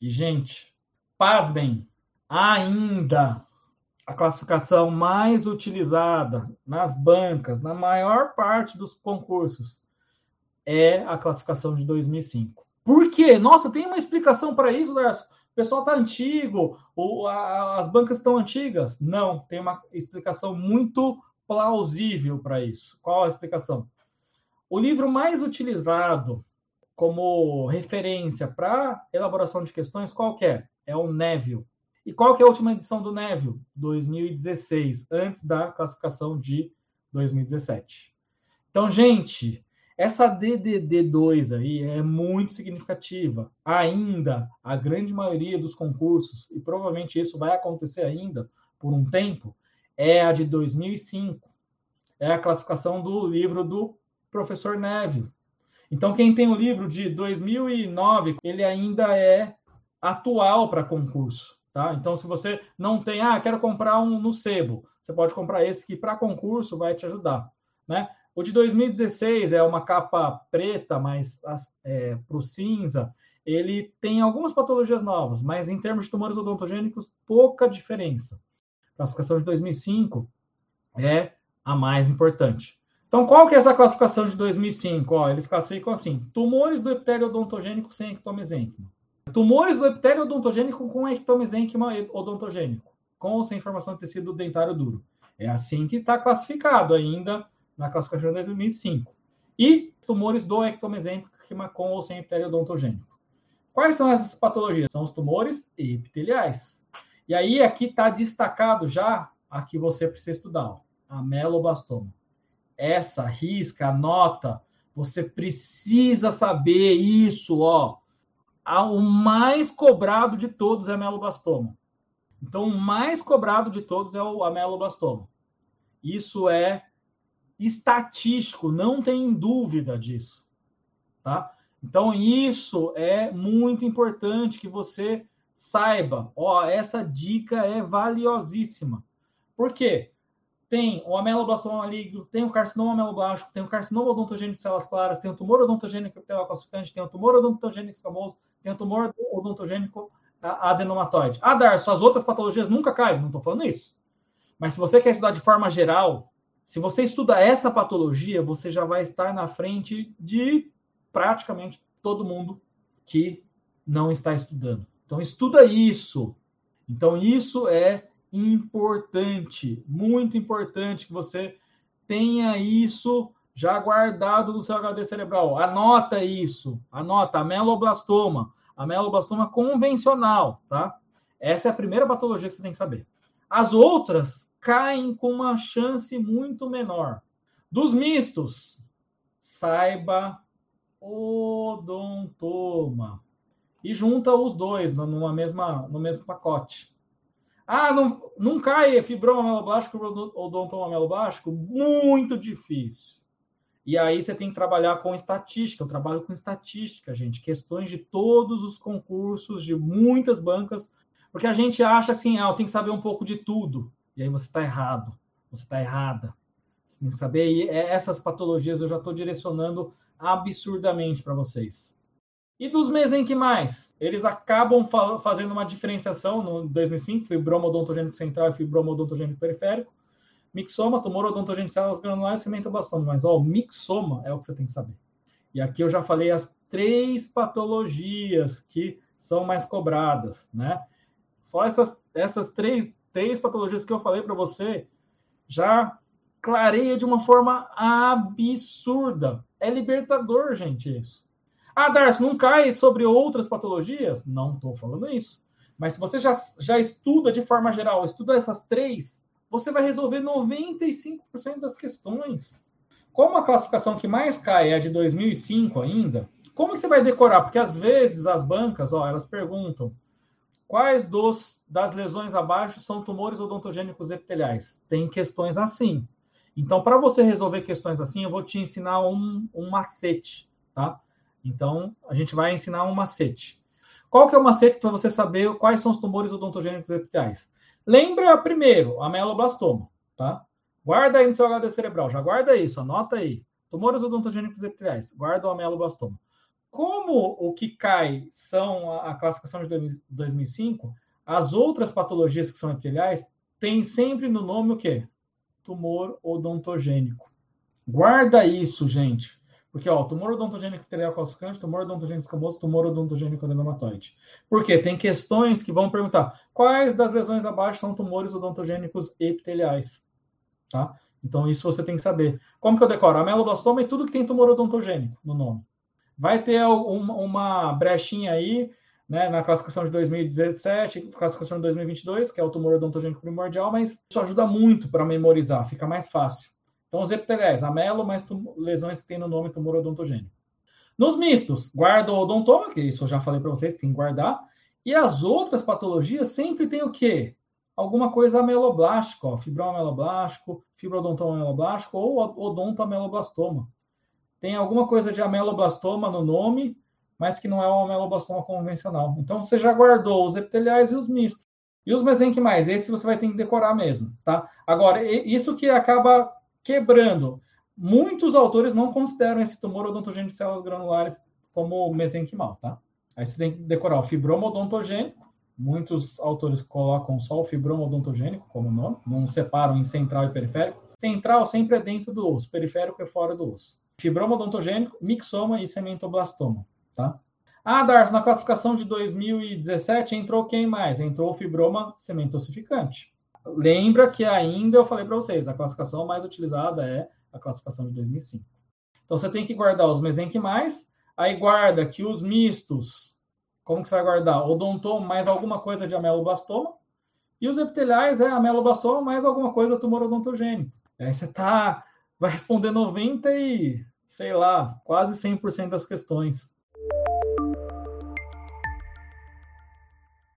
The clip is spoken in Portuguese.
E, gente, pasmem, ainda a classificação mais utilizada nas bancas, na maior parte dos concursos, é a classificação de 2005. Por quê? Nossa, tem uma explicação para isso, Darcio? O pessoal está antigo, ou a, as bancas estão antigas? Não, tem uma explicação muito plausível para isso. Qual a explicação? O livro mais utilizado como referência para elaboração de questões, qual é? É o Neville. E qual que é a última edição do Neville? 2016, antes da classificação de 2017. Então, gente, essa DDD2 aí é muito significativa. Ainda, a grande maioria dos concursos, e provavelmente isso vai acontecer ainda por um tempo, é a de 2005. É a classificação do livro do professor Neville. Então, quem tem o livro de 2009, ele ainda é atual para concurso. Tá? Então, se você não tem, ah, quero comprar um no sebo, você pode comprar esse que para concurso vai te ajudar. Né? O de 2016 é uma capa preta, mas é, para o cinza, ele tem algumas patologias novas, mas em termos de tumores odontogênicos, pouca diferença. A classificação de 2005 é a mais importante. Então, qual que é essa classificação de 2005? Ó, eles classificam assim: tumores do epitélio odontogênico sem ectomesênquima. Tumores do epitélio odontogênico com ectomesênquima odontogênico, com ou sem formação de tecido dentário duro. É assim que está classificado ainda na classificação de 2005. E tumores do ectomesênquima com ou sem epitélio odontogênico. Quais são essas patologias? São os tumores epiteliais. E aí aqui está destacado já a que você precisa estudar, a melobastoma. Essa risca, anota, você precisa saber isso, ó. O mais cobrado de todos é a melobastoma. Então, o mais cobrado de todos é o ameloblastoma. Isso é estatístico, não tem dúvida disso, tá? Então isso é muito importante que você saiba. Ó, essa dica é valiosíssima. Por quê? Tem o ameloblastoma maligno, tem o carcinoma ameloblástico, tem o carcinoma odontogênico de células claras, tem o tumor odontogênico calcificante, tem o tumor odontogênico escamoso, tem o tumor odontogênico adenomatoide. Ah, Dar, suas outras patologias nunca caem. Não estou falando isso. Mas se você quer estudar de forma geral, se você estuda essa patologia, você já vai estar na frente de praticamente todo mundo que não está estudando. Então, estuda isso. Então, isso é importante, muito importante que você tenha isso já guardado no seu HD cerebral. Anota isso, anota, ameloblastoma, ameloblastoma convencional, tá? Essa é a primeira patologia que você tem que saber. As outras caem com uma chance muito menor. Dos mistos, saiba odontoma. E junta os dois numa mesma, no mesmo pacote. Ah, não, não cai fibroma meloblástico ou odontoma meloblástico? Muito difícil. E aí você tem que trabalhar com estatística. Eu trabalho com estatística, gente. Questões de todos os concursos, de muitas bancas. Porque a gente acha assim, ah, eu tenho que saber um pouco de tudo. E aí você está errado, você está errada. Você tem que saber. E é, essas patologias eu já estou direcionando absurdamente para vocês. E dos mesenquimais? Eles acabam fazendo uma diferenciação no 2005, fibroma odontogênico central e fibroma odontogênico periférico. Mixoma, tumor odontogênico células granulares, cimentobastoma. Mas, ó, o mixoma é o que você tem que saber. E aqui eu já falei as três patologias que são mais cobradas, né? Só essas, essas três três patologias que eu falei para você já clareia de uma forma absurda. É libertador, gente, isso. Ah, Darcy, não cai sobre outras patologias? Não estou falando isso. Mas se você já, já estuda de forma geral, estuda essas três, você vai resolver 95% das questões. Como a classificação que mais cai é a de 2005 ainda, como você vai decorar? Porque às vezes as bancas, ó, elas perguntam Quais dos, das lesões abaixo são tumores odontogênicos epiteliais? Tem questões assim. Então, para você resolver questões assim, eu vou te ensinar um, um macete, tá? Então, a gente vai ensinar um macete. Qual que é o macete para você saber quais são os tumores odontogênicos epiteliais? Lembra primeiro, a meloblastoma, tá? Guarda aí no seu HD cerebral, já guarda isso, anota aí. Tumores odontogênicos epiteliais, guarda o ameloblastoma. como o que cai são a, a classificação de 2005, as outras patologias que são epiteliais têm sempre no nome o quê? Tumor odontogênico. Guarda isso, gente. Porque, ó, tumor odontogênico epitelial calcificante, tumor odontogênico escamoso, tumor odontogênico adenomatoide. Por quê? Tem questões que vão perguntar quais das lesões abaixo são tumores odontogênicos epiteliais, tá? Então, isso você tem que saber. Como que eu decoro? Ameloblastoma e tudo que tem tumor odontogênico no nome. Vai ter uma, uma brechinha aí, né, na classificação de 2017, classificação de 2022, que é o tumor odontogênico primordial, mas isso ajuda muito para memorizar, fica mais fácil. Então, os epiteliais, amelo, mas lesões que tem no nome tumor odontogênico. Nos mistos, guarda o odontoma, que isso eu já falei para vocês, tem que guardar. E as outras patologias sempre tem o quê? Alguma coisa ameloblástico, ó, fibroameloblástico, fibrodontoma ameloblástico ou odontoameloblastoma. Tem alguma coisa de ameloblastoma no nome, mas que não é o ameloblastoma convencional. Então, você já guardou os epiteliais e os mistos. E os mesenquimais, esse você vai ter que decorar mesmo, tá? Agora, isso que acaba quebrando. Muitos autores não consideram esse tumor odontogênico de células granulares como mesenquimal, tá? Aí você tem que decorar o fibroma odontogênico. Muitos autores colocam só o fibroma odontogênico como nome, não separam em central e periférico. Central sempre é dentro do osso, periférico é fora do osso. Fibroma odontogênico, mixoma e cementoblastoma, tá? Ah, Darcy, na classificação de 2017 entrou quem mais? Entrou o fibroma cementossificante. Lembra que ainda eu falei para vocês, a classificação mais utilizada é a classificação de 2005. Então você tem que guardar os mesenquimais, aí guarda que os mistos, como que você vai guardar? Odontoma mais alguma coisa de ameloblastoma, e os epiteliais é ameloblastoma mais alguma coisa tumor odontogênico. Aí você tá vai responder 90 e, sei lá, quase 100% das questões.